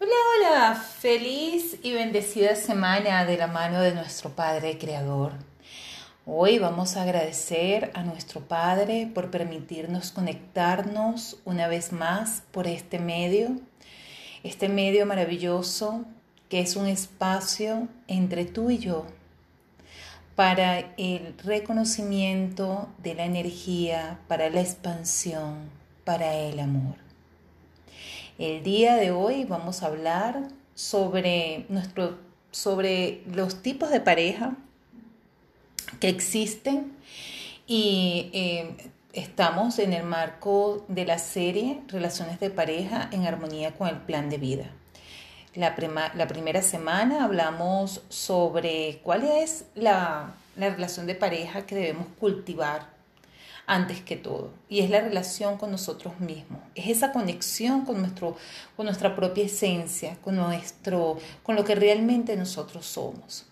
Hola, hola, feliz y bendecida semana de la mano de nuestro Padre Creador. Hoy vamos a agradecer a nuestro Padre por permitirnos conectarnos una vez más por este medio, este medio maravilloso que es un espacio entre tú y yo para el reconocimiento de la energía, para la expansión, para el amor. El día de hoy vamos a hablar sobre, nuestro, sobre los tipos de pareja que existen y eh, estamos en el marco de la serie Relaciones de pareja en armonía con el plan de vida. La, la primera semana hablamos sobre cuál es la, la relación de pareja que debemos cultivar antes que todo. Y es la relación con nosotros mismos. Es esa conexión con, nuestro, con nuestra propia esencia, con, nuestro, con lo que realmente nosotros somos.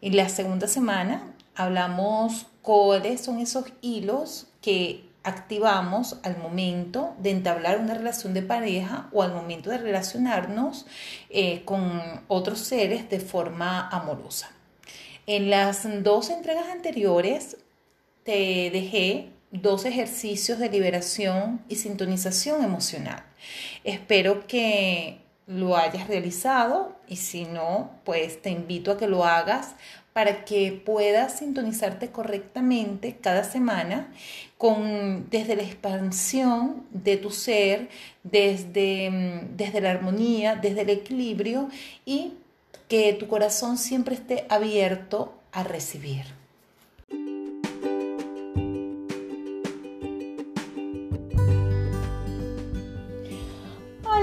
En la segunda semana hablamos cuáles son esos hilos que activamos al momento de entablar una relación de pareja o al momento de relacionarnos eh, con otros seres de forma amorosa. En las dos entregas anteriores te dejé dos ejercicios de liberación y sintonización emocional. Espero que lo hayas realizado y si no, pues te invito a que lo hagas para que puedas sintonizarte correctamente cada semana con, desde la expansión de tu ser, desde, mm, desde la armonía, desde el equilibrio y que tu corazón siempre esté abierto a recibir.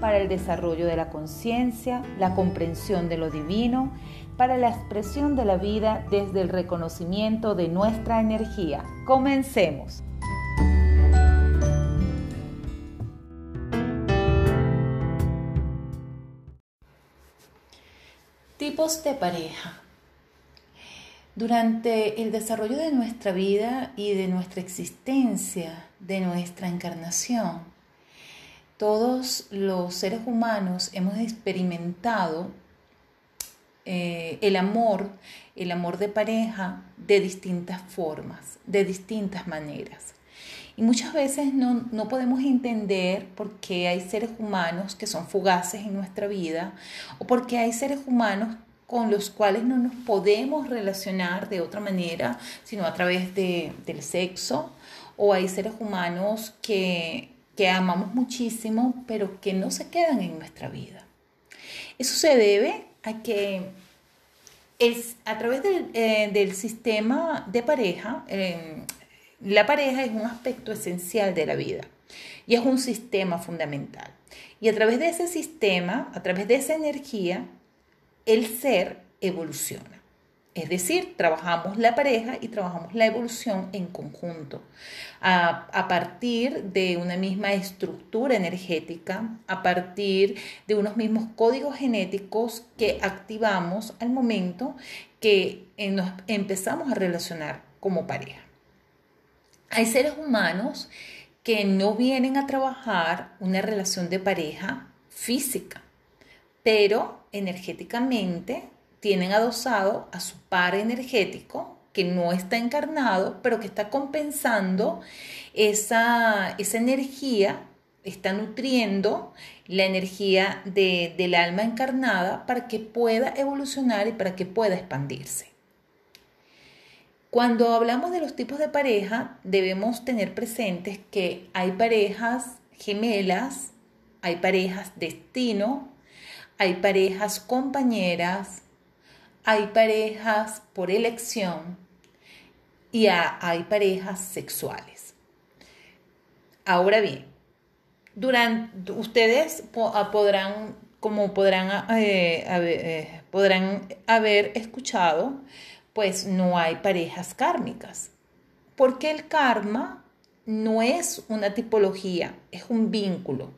para el desarrollo de la conciencia, la comprensión de lo divino, para la expresión de la vida desde el reconocimiento de nuestra energía. Comencemos. Tipos de pareja. Durante el desarrollo de nuestra vida y de nuestra existencia, de nuestra encarnación, todos los seres humanos hemos experimentado eh, el amor, el amor de pareja de distintas formas, de distintas maneras. Y muchas veces no, no, podemos entender por qué hay seres humanos que son fugaces en nuestra vida o por qué hay seres humanos con los cuales no nos podemos relacionar de otra manera, sino a través de, del sexo, o hay seres humanos que que amamos muchísimo, pero que no se quedan en nuestra vida. Eso se debe a que es a través del, eh, sistema de pareja, eh, la pareja es un aspecto esencial de la vida y es un sistema fundamental. Y a través de ese sistema, a través de esa energía, el ser evoluciona. Es decir, trabajamos la pareja y trabajamos la evolución en conjunto, a, partir de una misma estructura energética, a partir de unos mismos códigos genéticos que activamos al momento que eh, nos empezamos a relacionar como pareja. Hay seres humanos que no vienen a trabajar una relación de pareja física, pero energéticamente tienen adosado a su par energético que no está encarnado, pero que está compensando esa, esa energía, está nutriendo la energía del alma encarnada para que pueda evolucionar y para que pueda expandirse. Cuando hablamos de los tipos de pareja, debemos tener presentes que hay parejas gemelas, hay parejas destino, hay parejas compañeras, hay parejas por elección y hay parejas sexuales. Ahora bien, durante, ustedes ah, podrán, como podrán eh, eh, podrán haber escuchado, pues no hay parejas kármicas. Porque el karma no es una tipología, es un vínculo.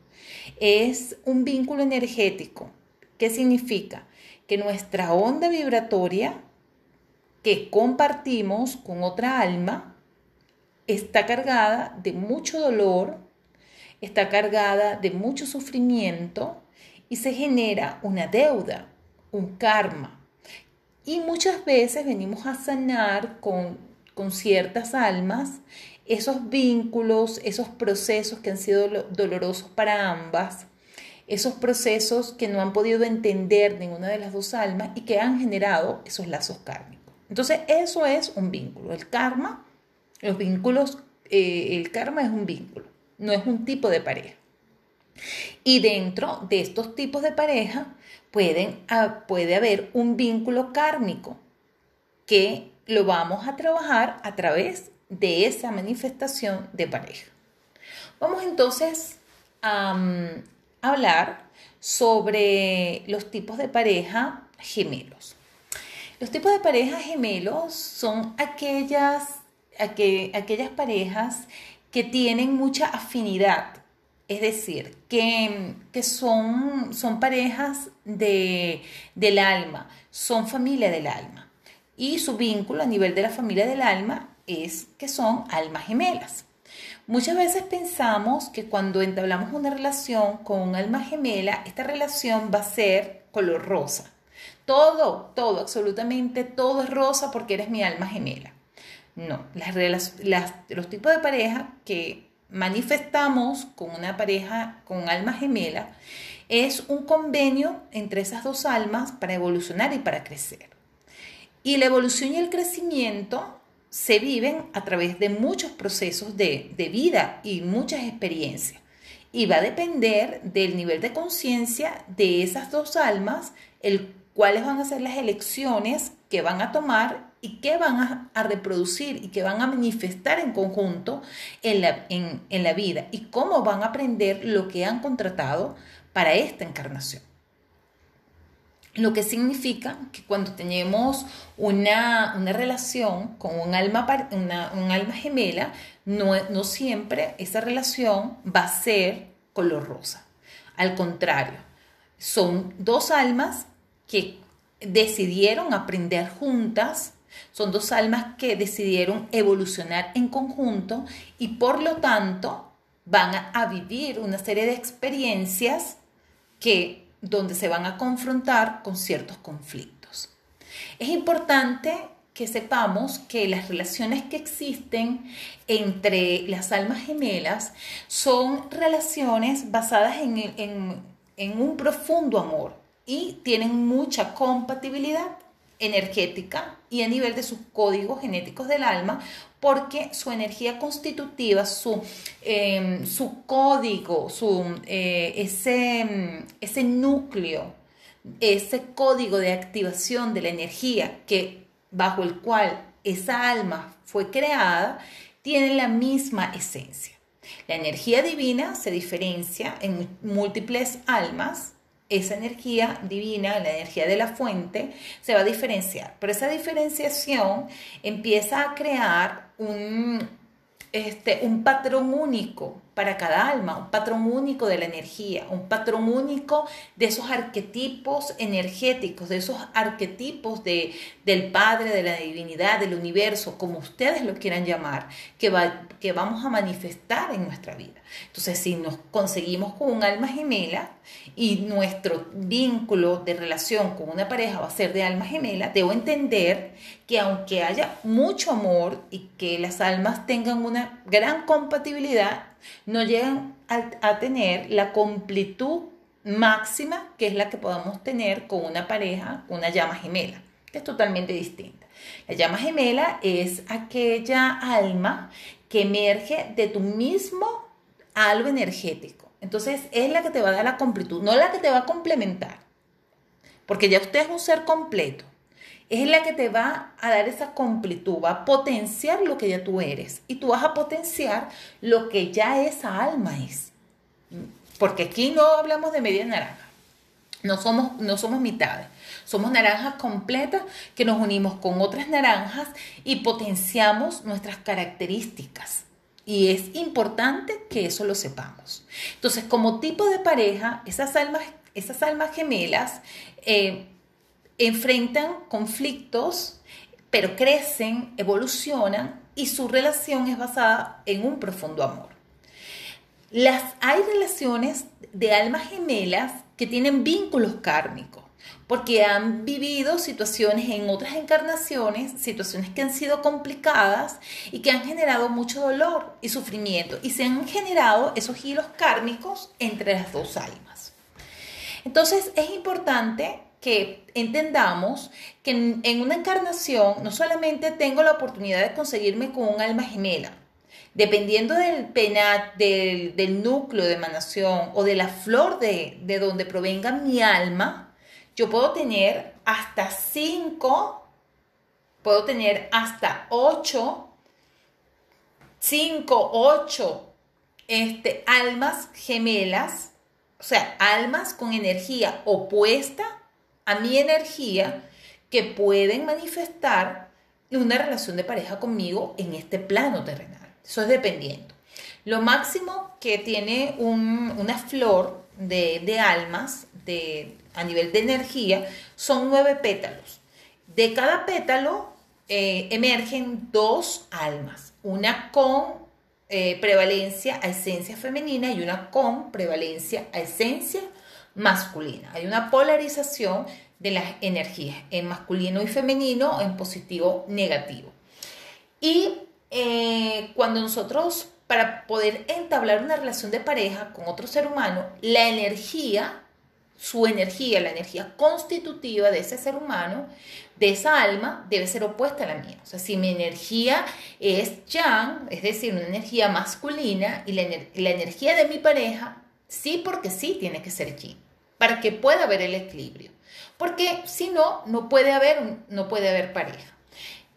Es un vínculo energético. ¿Qué significa? Que nuestra onda vibratoria que compartimos con otra alma está cargada de mucho dolor, está cargada de mucho sufrimiento y se genera una deuda, un karma. Y muchas veces venimos a sanar con, con ciertas almas esos vínculos, esos procesos que han sido dolorosos para ambas, esos procesos que no han podido entender ninguna de las dos almas y que han generado esos lazos kármicos. Entonces, eso es un vínculo. El karma, los vínculos, eh, el karma es un vínculo, no es un tipo de pareja. Y dentro de estos tipos de pareja pueden, puede haber un vínculo kármico que lo vamos a trabajar a través de esa manifestación de pareja. Vamos entonces a mm, hablar sobre los tipos de pareja gemelos. Los tipos de pareja gemelos son aquellas, aquellas parejas que tienen mucha afinidad, es decir, que, son, parejas de, del alma, son familia del alma. Y su vínculo a nivel de la familia del alma es que son almas gemelas. Muchas veces pensamos que cuando entablamos una relación con un alma gemela, esta relación va a ser color rosa. Todo, todo, absolutamente todo es rosa porque eres mi alma gemela. No, las, los tipos de pareja que manifestamos con una pareja con alma gemela es un convenio entre esas dos almas para evolucionar y para crecer. Y la evolución y el crecimiento se viven a través de muchos procesos de, vida y muchas experiencias. Y va a depender del nivel de conciencia de esas dos almas, el cuáles van a ser las elecciones que van a tomar y qué van a, reproducir y qué van a manifestar en conjunto en la, en la vida y cómo van a aprender lo que han contratado para esta encarnación. Lo que significa que cuando tenemos una, relación con un alma, un alma gemela, no, no siempre esa relación va a ser color rosa. Al contrario, son dos almas que decidieron aprender juntas, son dos almas que decidieron evolucionar en conjunto y por lo tanto van a vivir una serie de experiencias que donde se van a confrontar con ciertos conflictos. Es importante que sepamos que las relaciones que existen entre las almas gemelas son relaciones basadas en, un profundo amor y tienen mucha compatibilidad energética y a nivel de sus códigos genéticos del alma, porque su energía constitutiva, su, em, su código, su, eh, ese, ese núcleo, ese código de activación de la energía que bajo el cual esa alma fue creada, tiene la misma esencia. La energía divina se diferencia en múltiples almas esa energía divina, la energía de la fuente, se va a diferenciar. Pero esa diferenciación empieza a crear un, este, un patrón único para cada alma, un patrón único de la energía, un patrón único de esos arquetipos energéticos, de esos arquetipos de, del Padre, de la divinidad, del universo, como ustedes lo quieran llamar, que, va, que vamos a manifestar en nuestra vida. Entonces, si nos conseguimos con un alma gemela y nuestro vínculo de relación con una pareja va a ser de alma gemela, debo entender que aunque haya mucho amor y que las almas tengan una gran compatibilidad, no llegan a, tener la completud máxima que es la que podamos tener con una pareja, una llama gemela, que es totalmente distinta. La llama gemela es aquella alma que emerge de tu mismo algo energético. Entonces es la que te va a dar la completud, no la que te va a complementar, porque ya usted es un ser completo es la que te va a dar esa completud, va a potenciar lo que ya tú eres y tú vas a potenciar lo que ya esa alma es. Porque aquí no hablamos de media naranja. No somos, no somos mitades, somos naranjas completas que nos unimos con otras naranjas y potenciamos nuestras características. Y es importante que eso lo sepamos. Entonces, como tipo de pareja, esas almas, esas almas gemelas eh, enfrentan conflictos, pero crecen, evolucionan y su relación es basada en un profundo amor. Las, hay relaciones de almas gemelas que tienen vínculos kármicos, porque han vivido situaciones en otras encarnaciones, situaciones que han sido complicadas y que han generado mucho dolor y sufrimiento, y se han generado esos hilos kármicos entre las dos almas. Entonces es importante que entendamos que en, una encarnación no solamente tengo la oportunidad de conseguirme con un alma gemela, Dependiendo del penat, del, núcleo de emanación o de la flor de, de donde provenga mi alma, yo puedo tener hasta cinco, puedo tener hasta ocho, cinco, ocho este, almas gemelas, o sea, almas con energía opuesta a mi energía que pueden manifestar una relación de pareja conmigo en este plano terrenal. Eso es dependiendo. Lo máximo que tiene una flor de, almas de, a nivel de energía son nueve pétalos. De cada pétalo eh, emergen dos almas, una con eh, prevalencia a esencia femenina y una con prevalencia a esencia masculina. Hay una polarización de las energías en masculino y femenino, en positivo, negativo. Y eh, cuando nosotros, para poder entablar una relación de pareja con otro ser humano, la energía, su energía, la energía constitutiva de ese ser humano, de esa alma, debe ser opuesta a la mía. O sea, si mi energía es yang, es decir, una energía masculina, y la, energía de mi pareja, sí porque sí tiene que ser yin, para que pueda haber el equilibrio. Porque si no, no puede haber, no puede haber pareja.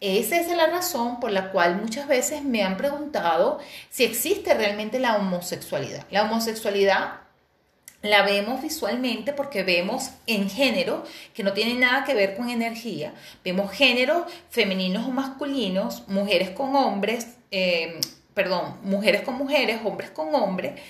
Esa es la razón por la cual muchas veces me han preguntado si existe realmente la homosexualidad. La homosexualidad la vemos visualmente porque vemos en género, que no tiene nada que ver con energía, vemos géneros femeninos o masculinos, mujeres con hombres, eh, perdón, mujeres con mujeres, hombres con hombres,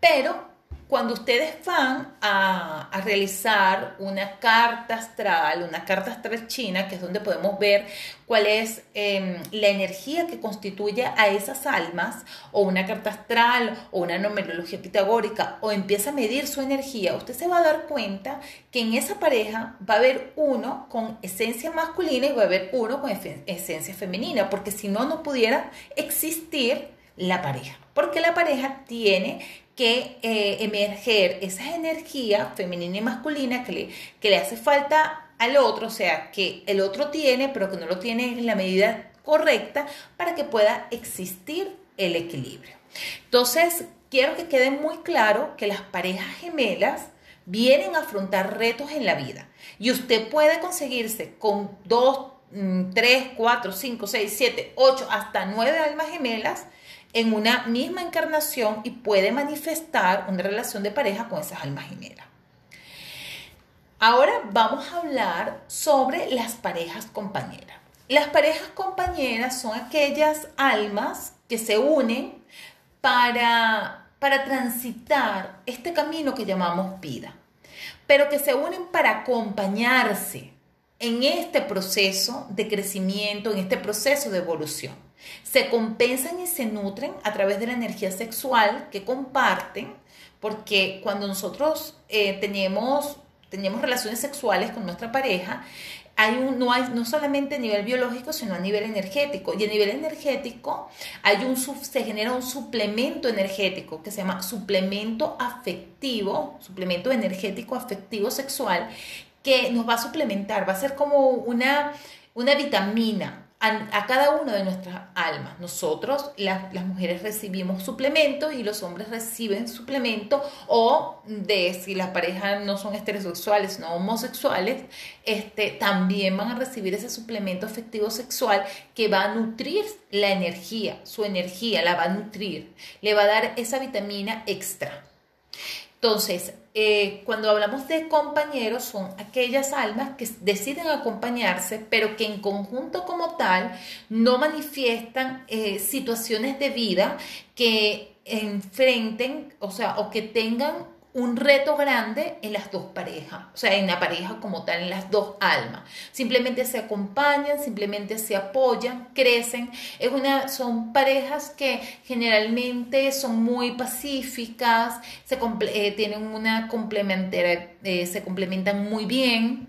pero cuando ustedes van a, realizar una carta astral, una carta astral china, que es donde podemos ver cuál es em, la energía que constituye a esas almas, o una carta astral, o una numerología pitagórica, o empieza a medir su energía, usted se va a dar cuenta que en esa pareja va a haber uno con esencia masculina y va a haber uno con esencia femenina, porque si no, no pudiera existir la pareja, porque la pareja tiene que eh, emerger esa energía femenina y masculina que le, que le hace falta al otro, o sea, que el otro tiene, pero que no lo tiene en la medida correcta para que pueda existir el equilibrio. Entonces, quiero que quede muy claro que las parejas gemelas vienen a afrontar retos en la vida y usted puede conseguirse con dos, mm, tres, cuatro, cinco, seis, siete, ocho, hasta nueve almas gemelas en una misma encarnación y puede manifestar una relación de pareja con esas almas gemelas. Ahora vamos a hablar sobre las parejas compañeras. Las parejas compañeras son aquellas almas que se unen para, para transitar este camino que llamamos vida, pero que se unen para acompañarse en este proceso de crecimiento, en este proceso de evolución. Se compensan y se nutren a través de la energía sexual que comparten, porque cuando nosotros eh, tenemos, tenemos relaciones sexuales con nuestra pareja, hay un, no, hay, no solamente a nivel biológico, sino a nivel energético. Y a nivel energético hay un, se genera un suplemento energético que se llama suplemento afectivo, suplemento energético afectivo sexual, que nos va a suplementar, va a ser como una, una vitamina a, cada uno de nuestras almas. Nosotros, las mujeres, recibimos suplemento y los hombres reciben suplemento o de si las parejas no son heterosexuales, no homosexuales, este, también van a recibir ese suplemento afectivo sexual que va a nutrir la energía, su energía la va a nutrir, le va a dar esa vitamina extra. Entonces, eh, cuando hablamos de compañeros, son aquellas almas que deciden acompañarse, pero que en conjunto como tal no manifiestan eh, situaciones de vida que enfrenten, o sea, o que tengan un reto grande en las dos parejas, o sea, en la pareja como tal, en las dos almas. Simplemente se acompañan, simplemente se apoyan, crecen. Es una, son parejas que generalmente son muy pacíficas, se eh, tienen una complementera, eh, se complementan muy bien.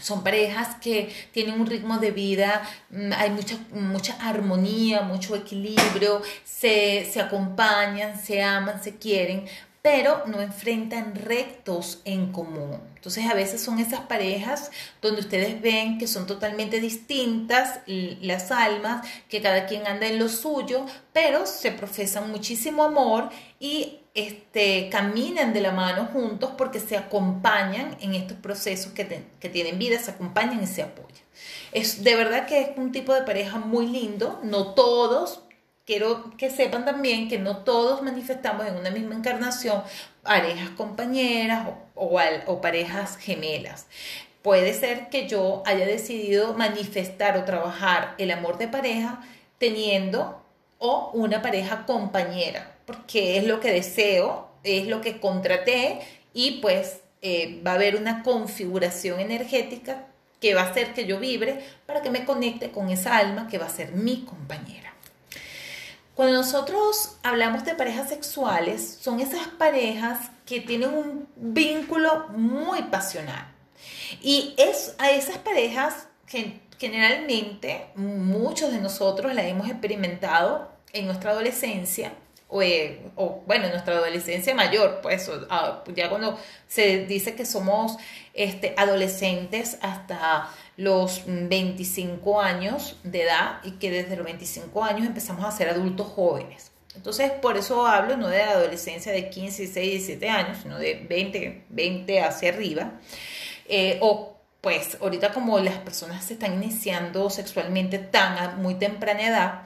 Son parejas que tienen un ritmo de vida, mm, hay mucha, mucha armonía, mucho equilibrio, se, se acompañan, se aman, se quieren, pero no enfrentan rectos en común. Entonces a veces son esas parejas donde ustedes ven que son totalmente distintas las almas, que cada quien anda en lo suyo, pero se profesan muchísimo amor y este, caminan de la mano juntos porque se acompañan en estos procesos que, que tienen vida, se acompañan y se apoyan. Es de verdad que es un tipo de pareja muy lindo, no todos, quiero que sepan también que no todos manifestamos en una misma encarnación parejas compañeras o, parejas gemelas. Puede ser que yo haya decidido manifestar o trabajar el amor de pareja teniendo o una pareja compañera, porque es lo que deseo, es lo que contraté y pues eh, va a haber una configuración energética que va a hacer que yo vibre para que me conecte con esa alma que va a ser mi compañera. Cuando nosotros hablamos de parejas sexuales, son esas parejas que tienen un vínculo muy pasional. Y es a esas parejas que generalmente muchos de nosotros la hemos experimentado en nuestra adolescencia o, eh, bueno, en nuestra adolescencia mayor, pues ah, ya cuando se dice que somos este, adolescentes hasta los 25 años de edad y que desde los 25 años empezamos a ser adultos jóvenes. Entonces, por eso hablo no de adolescencia de 15, 16, 17 años, sino de 20, 20 hacia arriba. Eh, o pues ahorita como las personas se están iniciando sexualmente tan a muy temprana edad,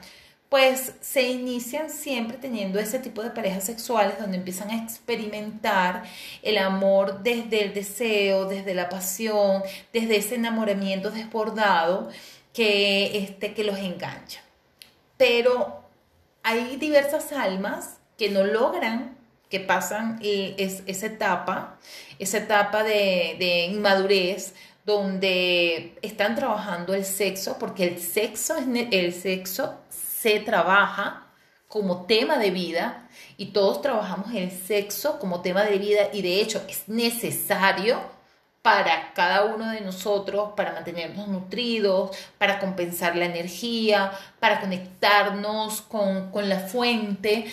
pues se inician siempre teniendo ese tipo de parejas sexuales donde empiezan a experimentar el amor desde el deseo, desde la pasión, desde ese enamoramiento desbordado que, este, que los engancha. Pero hay diversas almas que no logran que pasan esa etapa, esa etapa de, de inmadurez, donde están trabajando el sexo, porque el sexo, es, el sexo se trabaja como tema de vida y todos trabajamos el sexo como tema de vida y de hecho es necesario para cada uno de nosotros, para mantenernos nutridos, para compensar la energía, para conectarnos con, la fuente,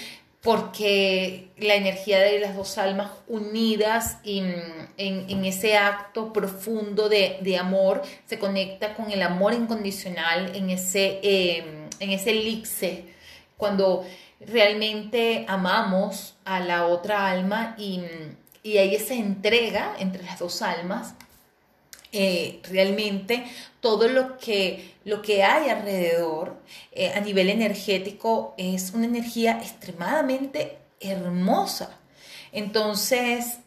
porque la energía de las dos almas unidas en, en, ese acto profundo de, amor se conecta con el amor incondicional, en ese... Eh, en ese elixir, cuando realmente amamos a la otra alma y, y hay esa entrega entre las dos almas, eh, realmente todo lo que, lo que hay alrededor eh, a nivel energético es una energía extremadamente hermosa. Entonces,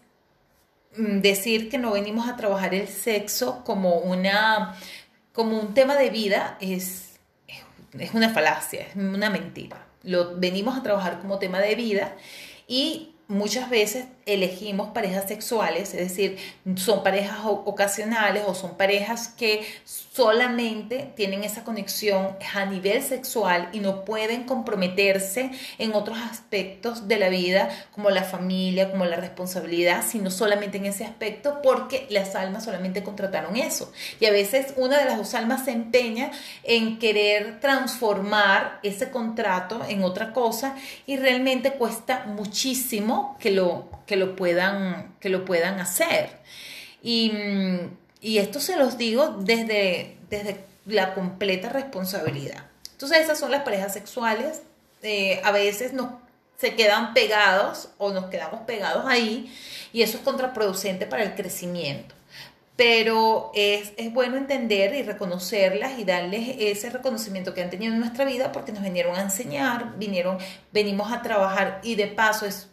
mm, decir que no venimos a trabajar el sexo como, una, como un tema de vida es es una falacia, es una mentira. Lo venimos a trabajar como tema de vida y muchas veces elegimos parejas sexuales, es decir, son parejas ocasionales o son parejas que solamente tienen esa conexión a nivel sexual y no pueden comprometerse en otros aspectos de la vida, como la familia, como la responsabilidad, sino solamente en ese aspecto porque las almas solamente contrataron eso. Y a veces una de las dos almas se empeña en querer transformar ese contrato en otra cosa y realmente cuesta muchísimo que lo que lo puedan, que lo puedan hacer. Y, esto se los digo desde, desde la completa responsabilidad. Entonces esas son las parejas sexuales. Eh, a veces nos se quedan pegados o nos quedamos pegados ahí y eso es contraproducente para el crecimiento. Pero es, es, bueno entender y reconocerlas y darles ese reconocimiento que han tenido en nuestra vida porque nos vinieron a enseñar, vinieron, venimos a trabajar y de paso es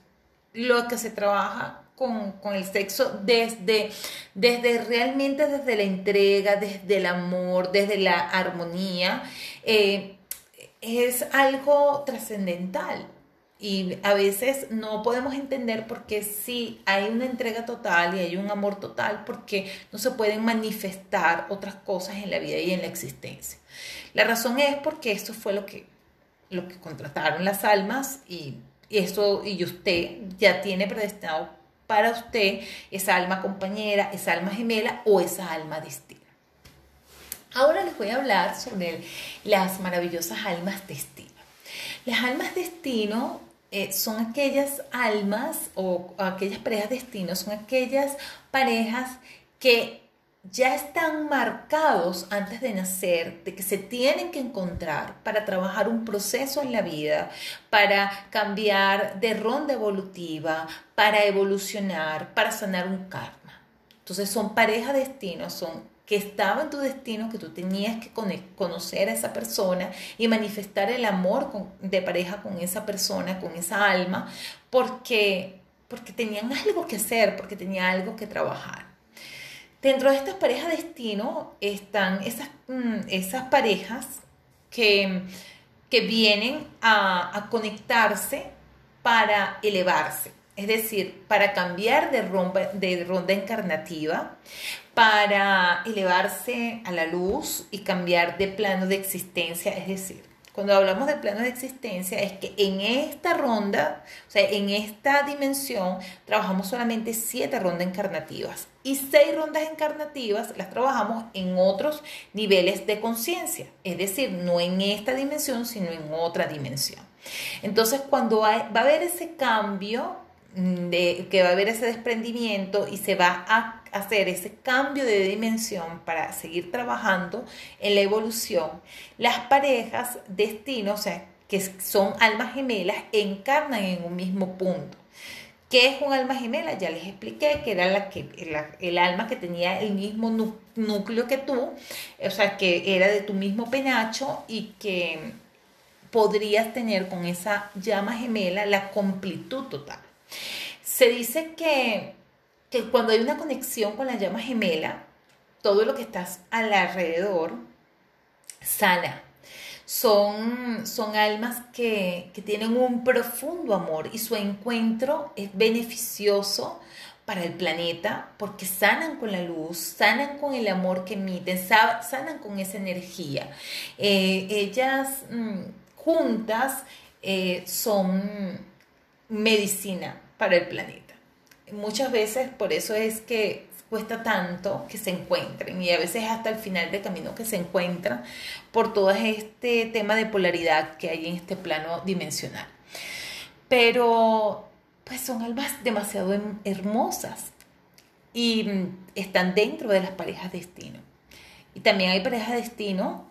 lo que se trabaja con, el sexo desde, desde realmente desde la entrega, desde el amor, desde la armonía, eh, es algo trascendental. Y a veces no podemos entender por qué sí hay una entrega total y hay un amor total, porque no se pueden manifestar otras cosas en la vida y en la existencia. La razón es porque esto fue lo que, lo que contrataron las almas y, y eso, y usted ya tiene predestinado para usted esa alma compañera, esa alma gemela o esa alma destino. Ahora les voy a hablar sobre las maravillosas almas destino. Las almas destino eh, son aquellas almas o, aquellas parejas destino, son aquellas parejas que ya están marcados antes de nacer, de que se tienen que encontrar para trabajar un proceso en la vida, para cambiar de ronda evolutiva, para evolucionar, para sanar un karma. Entonces son pareja destino, son que estaba en tu destino, que tú tenías que conocer a esa persona y manifestar el amor de pareja con esa persona, con esa alma, porque, porque tenían algo que hacer, porque tenía algo que trabajar. Dentro de estas parejas destino están esas, mm, esas parejas que, que vienen a, conectarse para elevarse, es decir, para cambiar de, de ronda encarnativa, para elevarse a la luz y cambiar de plano de existencia, es decir, cuando hablamos de plano de existencia es que en esta ronda, o sea, en esta dimensión, trabajamos solamente siete rondas encarnativas y seis rondas encarnativas las trabajamos en otros niveles de conciencia, es decir, no en esta dimensión, sino en otra dimensión. Entonces, cuando va a haber ese cambio, mm, de, que va a haber ese desprendimiento y se va a hacer ese cambio de dimensión para seguir trabajando en la evolución, las parejas destino, o sea, que son almas gemelas, encarnan en un mismo punto. ¿Qué es un alma gemela? Ya les expliqué que era la que, el alma que tenía el mismo núcleo que tú, o sea, que era de tu mismo penacho y que podrías tener con esa llama gemela la completud total. Se dice que que cuando hay una conexión con la llama gemela, todo lo que estás alrededor sana. Son, son almas que, que tienen un profundo amor y su encuentro es beneficioso para el planeta porque sanan con la luz, sanan con el amor que emiten, sanan con esa energía. Eh, ellas mm, juntas eh, son medicina para el planeta muchas veces por eso es que cuesta tanto que se encuentren y a veces hasta el final del camino que se encuentran por todo este tema de polaridad que hay en este plano dimensional. Pero pues son almas demasiado hermosas y mm, están dentro de las parejas destino. Y también hay parejas destino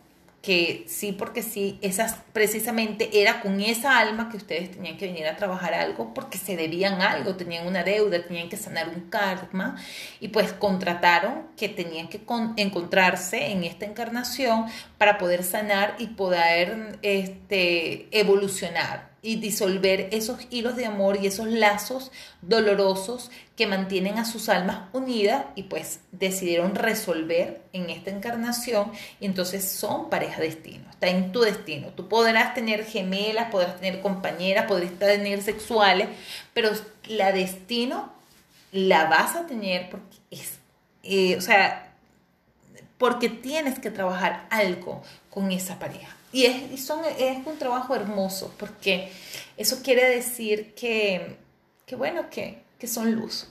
que sí, porque sí, esas precisamente era con esa alma que ustedes tenían que venir a trabajar algo porque se debían algo, tenían una deuda, tenían que sanar un karma y pues contrataron que tenían que encontrarse en esta encarnación para poder sanar y poder este, evolucionar y disolver esos hilos de amor y esos lazos dolorosos que mantienen a sus almas unidas y pues decidieron resolver en esta encarnación y entonces son pareja destino, está en tu destino. Tú podrás tener gemelas, podrás tener compañeras, podrás tener sexuales, pero la destino la vas a tener porque es, eh, o sea, porque tienes que trabajar algo con esa pareja. Y, es, son, es un trabajo hermoso porque eso quiere decir que, que bueno, que, que son luz.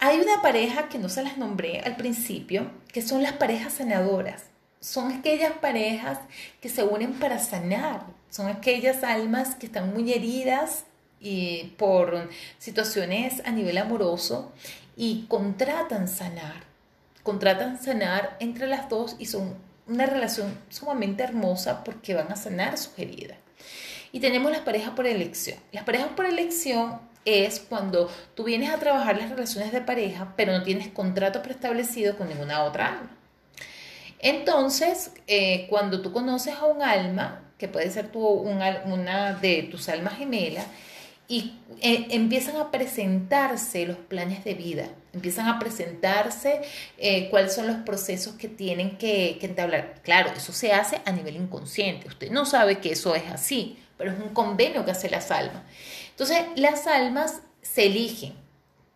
Hay una pareja que no se las nombré al principio, que son las parejas sanadoras. Son aquellas parejas que se unen para sanar. Son aquellas almas que están muy heridas y por situaciones a nivel amoroso y contratan sanar. Contratan sanar entre las dos y son una relación sumamente hermosa porque van a sanar sus heridas. Y tenemos las parejas por elección. Las parejas por elección es cuando tú vienes a trabajar las relaciones de pareja, pero no tienes contrato preestablecido con ninguna otra alma. Entonces, eh, cuando tú conoces a un alma, que puede ser tu, una de tus almas gemelas, y eh, empiezan a presentarse los planes de vida, empiezan a presentarse eh, cuáles son los procesos que tienen que, entablar. Claro, eso se hace a nivel inconsciente, usted no sabe que eso es así, pero es un convenio que hace las almas. Entonces, las almas se eligen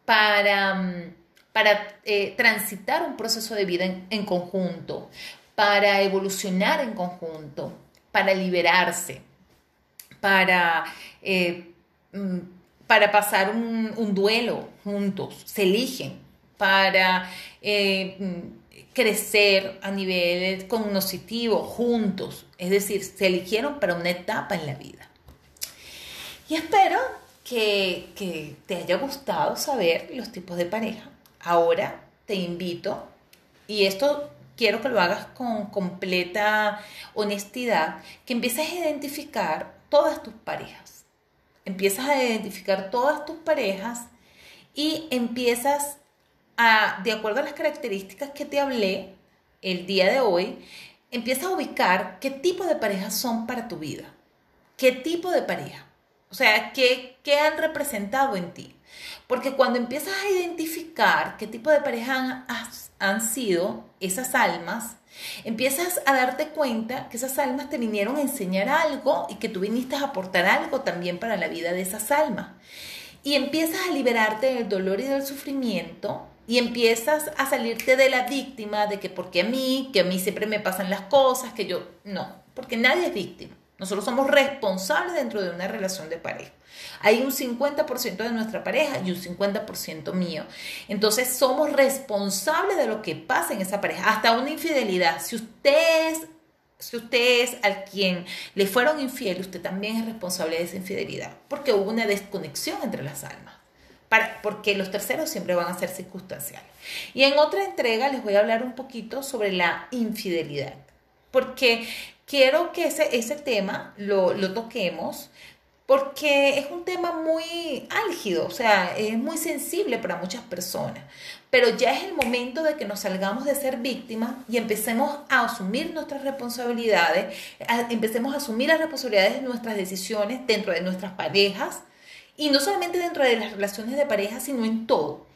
para, mm, para eh, transitar un proceso de vida en, conjunto, para evolucionar en conjunto, para liberarse, para Mm, para pasar un, duelo juntos, se eligen para eh, crecer a nivel cognoscitivo juntos, es decir, se eligieron para una etapa en la vida. Y espero que te haya gustado saber los tipos de pareja. Ahora te invito, y esto quiero que lo hagas con completa honestidad, que empieces a identificar todas tus parejas empiezas a identificar todas tus parejas y empiezas a, de acuerdo a las características que te hablé el día de hoy, empiezas a ubicar qué tipo de parejas son para tu vida. ¿Qué tipo de pareja? O sea, ¿qué, qué han representado en ti? Porque cuando empiezas a identificar qué tipo de pareja han, han sido esas almas, Empiezas a darte cuenta que esas almas te vinieron a enseñar algo y que tú viniste a aportar algo también para la vida de esas almas. Y empiezas a liberarte del dolor y del sufrimiento y empiezas a salirte de la víctima de que porque a mí, que a mí siempre me pasan las cosas, que yo no, porque nadie es víctima. Nosotros somos responsables dentro de una relación de pareja. Hay un 50% de nuestra pareja y un 50% mío. Entonces somos responsables de lo que pasa en esa pareja. Hasta una infidelidad. Si usted es, si al quien le fueron infiel, usted también es responsable de esa infidelidad. Porque hubo una desconexión entre las almas. Porque los terceros siempre van a ser circunstanciales. Y en otra entrega les voy a hablar un poquito sobre la infidelidad. Porque quiero que ese, ese tema lo, lo toquemos porque es un tema muy álgido, o sea, es muy sensible para muchas personas. Pero ya es el momento de que nos salgamos de ser víctimas y empecemos a asumir nuestras responsabilidades, empecemos a asumir las responsabilidades de nuestras decisiones dentro de nuestras parejas y no solamente dentro de las relaciones de pareja, sino en todo.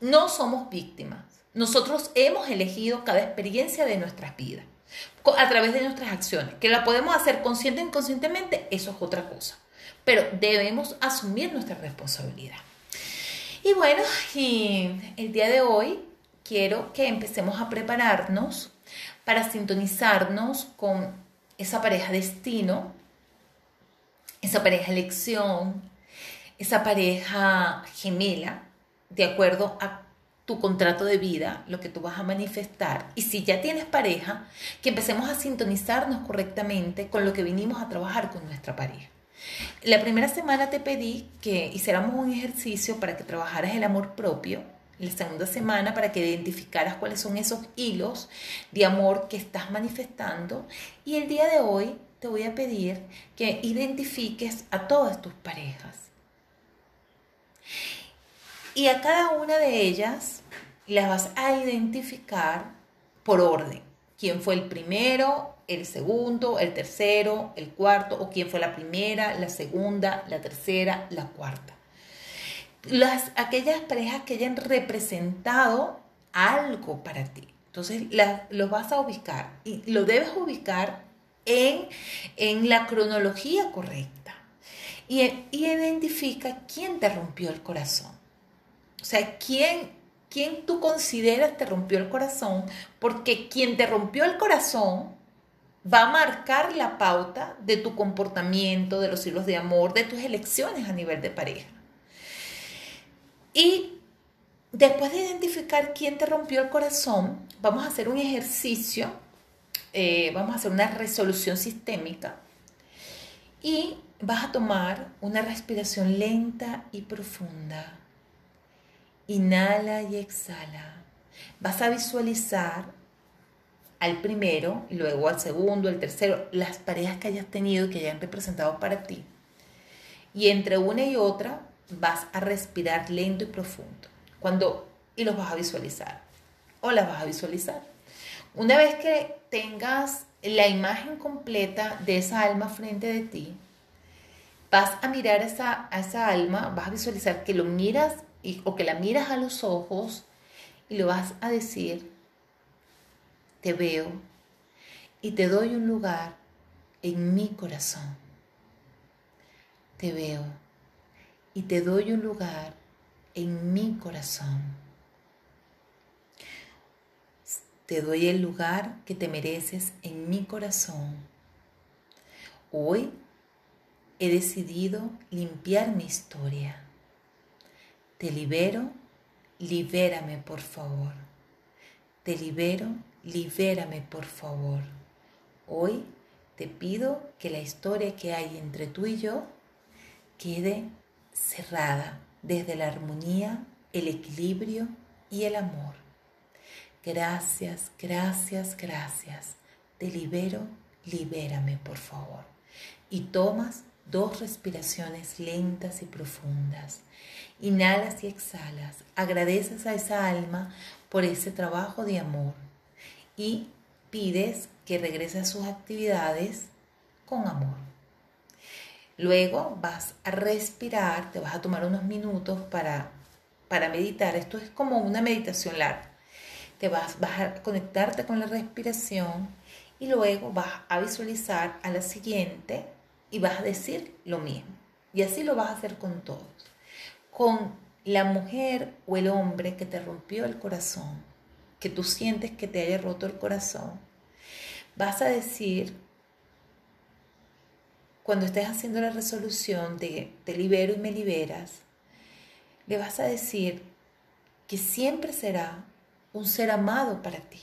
No somos víctimas. Nosotros hemos elegido cada experiencia de nuestras vidas a través de nuestras acciones. Que la podemos hacer consciente o inconscientemente, eso es otra cosa. Pero debemos asumir nuestra responsabilidad. Y bueno, y el día de hoy quiero que empecemos a prepararnos para sintonizarnos con esa pareja destino, esa pareja elección, esa pareja gemela, de acuerdo a tu contrato de vida, lo que tú vas a manifestar. Y si ya tienes pareja, que empecemos a sintonizarnos correctamente con lo que vinimos a trabajar con nuestra pareja. La primera semana te pedí que hiciéramos un ejercicio para que trabajaras el amor propio. La segunda semana para que identificaras cuáles son esos hilos de amor que estás manifestando. Y el día de hoy te voy a pedir que identifiques a todas tus parejas y a cada una de ellas las vas a identificar por orden. ¿Quién fue el primero, el segundo, el tercero, el cuarto? ¿O quién fue la primera, la segunda, la tercera, la cuarta? Las, aquellas parejas que hayan representado algo para ti. Entonces los vas a ubicar y lo debes ubicar en, en la cronología correcta. Y, y identifica quién te rompió el corazón. O sea, ¿quién, ¿quién tú consideras te rompió el corazón? Porque quien te rompió el corazón va a marcar la pauta de tu comportamiento, de los hilos de amor, de tus elecciones a nivel de pareja. Y después de identificar quién te rompió el corazón, vamos a hacer un ejercicio, eh, vamos a hacer una resolución sistémica y vas a tomar una respiración lenta y profunda. Inhala y exhala. Vas a visualizar al primero, luego al segundo, al tercero, las parejas que hayas tenido que hayan representado para ti. Y entre una y otra vas a respirar lento y profundo. Cuando y los vas a visualizar o las vas a visualizar. Una vez que tengas la imagen completa de esa alma frente de ti, vas a mirar esa, a esa alma, vas a visualizar que lo miras y, o que la miras a los ojos y lo vas a decir, te veo y te doy un lugar en mi corazón. Te veo y te doy un lugar en mi corazón. Te doy el lugar que te mereces en mi corazón. Hoy he decidido limpiar mi historia. Te libero, libérame por favor. Te libero, libérame por favor. Hoy te pido que la historia que hay entre tú y yo quede cerrada desde la armonía, el equilibrio y el amor. Gracias, gracias, gracias. Te libero, libérame por favor. Y tomas dos respiraciones lentas y profundas. Inhalas y exhalas. Agradeces a esa alma por ese trabajo de amor y pides que regrese a sus actividades con amor. Luego vas a respirar, te vas a tomar unos minutos para, para meditar. Esto es como una meditación larga. Te vas, vas a conectarte con la respiración y luego vas a visualizar a la siguiente y vas a decir lo mismo. Y así lo vas a hacer con todos. Con la mujer o el hombre que te rompió el corazón, que tú sientes que te haya roto el corazón, vas a decir cuando estés haciendo la resolución de te libero y me liberas, le vas a decir que siempre será un ser amado para ti.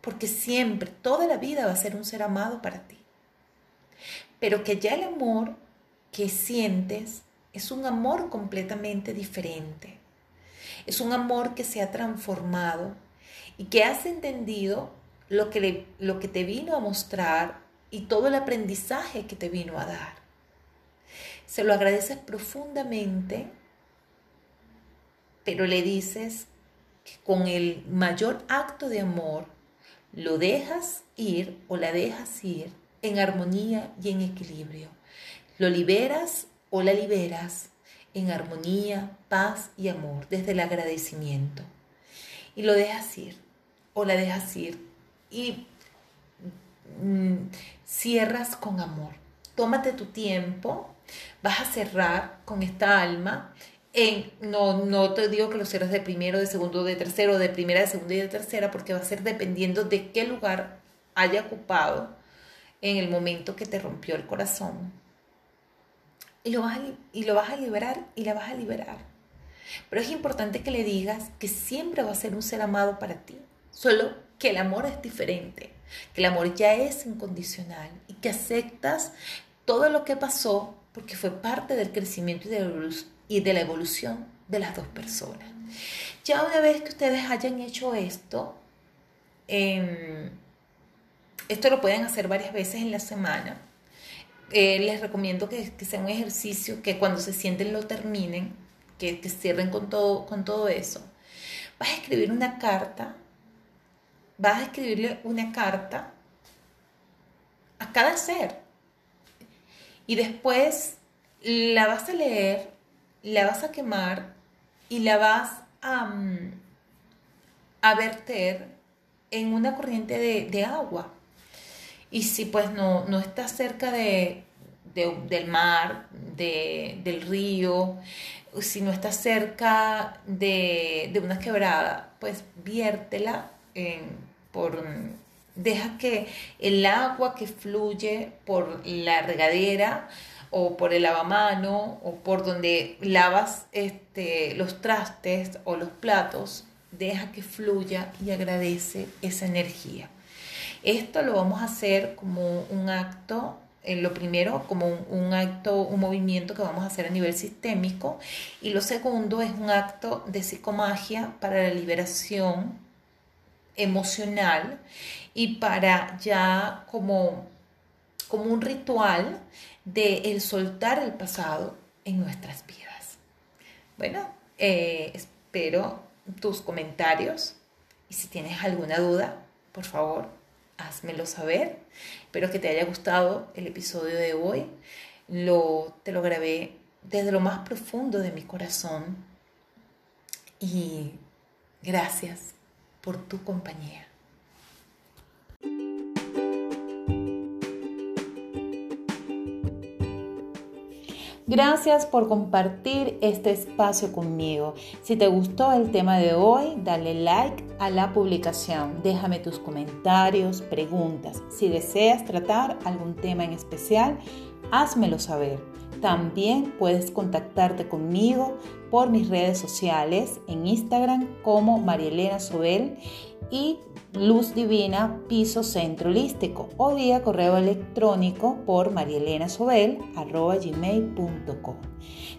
Porque siempre, toda la vida va a ser un ser amado para ti. Pero que ya el amor que sientes es un amor completamente diferente. Es un amor que se ha transformado y que has entendido lo que, lo que te vino a mostrar y todo el aprendizaje que te vino a dar. Se lo agradeces profundamente, pero le dices que con el mayor acto de amor lo dejas ir o la dejas ir en armonía y en equilibrio. Lo liberas o la liberas en armonía, paz y amor, desde el agradecimiento. Y lo dejas ir o la dejas ir. Y Mm, cierras con amor. Tómate tu tiempo, vas a cerrar con esta alma. En, no, no te digo que lo cierres de primero, de segundo, de tercero, de primera, de segunda y de tercera, porque va a ser dependiendo de qué lugar haya ocupado en el momento que te rompió el corazón. Y lo, vas a, y lo vas a liberar y la vas a liberar. Pero es importante que le digas que siempre va a ser un ser amado para ti, solo que el amor es diferente que el amor ya es incondicional y que aceptas todo lo que pasó porque fue parte del crecimiento y de la evolución de las dos personas. Ya una vez que ustedes hayan hecho esto, em, esto lo pueden hacer varias veces en la semana. Eh, les recomiendo que, sea un ejercicio que cuando se sienten lo terminen, que, que cierren con todo, con todo eso. Vas a escribir una carta vas a escribirle una carta a cada ser. Y después la vas a leer, la vas a quemar y la vas a, mm, a verter en una corriente de, agua. Y si pues no, no cerca de, del mar, del río, si no estás cerca de, de una quebrada, pues viértela por, deja que el agua que fluye por la regadera o por el lavamano o por donde lavas este, los trastes o los platos, deja que fluya y agradece esa energía. Esto lo vamos a hacer como un acto, lo primero, como un, un, acto, un movimiento que vamos a hacer a nivel sistémico, y lo segundo es un acto de psicomagia para la liberación emocional y para ya como, como un ritual de el soltar el pasado en nuestras vidas. Bueno, eh, espero tus comentarios y si tienes alguna duda, por favor, házmelo saber. Espero que te haya gustado el episodio de hoy. lo, te lo grabé desde lo más profundo de mi corazón y gracias por tu compañía. Gracias por compartir este espacio conmigo. Si te gustó el tema de hoy, dale like a la publicación. Déjame tus comentarios, preguntas. Si deseas tratar algún tema en especial, házmelo saber. También puedes contactarte conmigo por mis redes sociales en Instagram como Marielena Sobel y Luz Divina Piso Centro Holístico o vía correo electrónico por marielenasobel.gmail.com.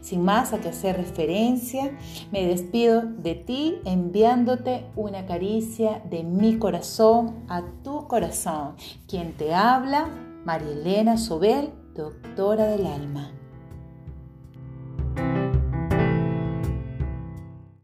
Sin más a que hacer referencia, me despido de ti enviándote una caricia de mi corazón a tu corazón. Quien te habla, Marielena Sobel, doctora del alma.